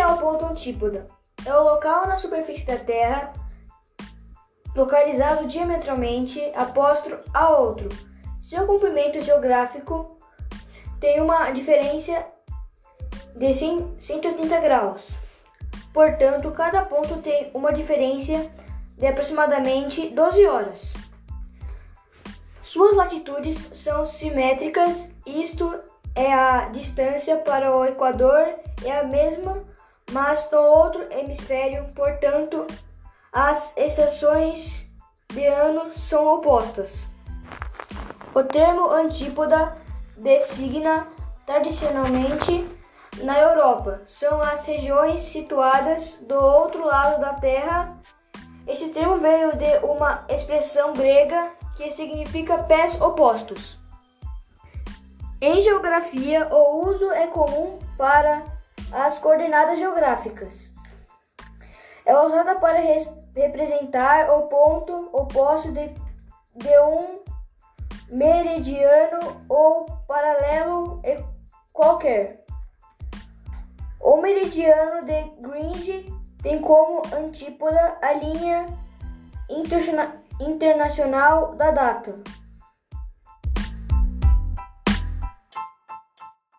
é o ponto antípoda? É o local na superfície da Terra localizado diametralmente apóstro a outro. Seu comprimento geográfico tem uma diferença de 180 graus. Portanto, cada ponto tem uma diferença de aproximadamente 12 horas. Suas latitudes são simétricas, isto é a distância para o Equador é a mesma, mas no outro hemisfério, portanto, as estações de ano são opostas. O termo antípoda designa tradicionalmente na Europa. São as regiões situadas do outro lado da Terra. Esse termo veio de uma expressão grega que significa pés opostos. Em geografia, o uso é comum para as coordenadas geográficas. É usada para representar o ponto oposto de, de um meridiano ou paralelo qualquer. O meridiano de Greenwich tem como antípoda a linha internacional da data.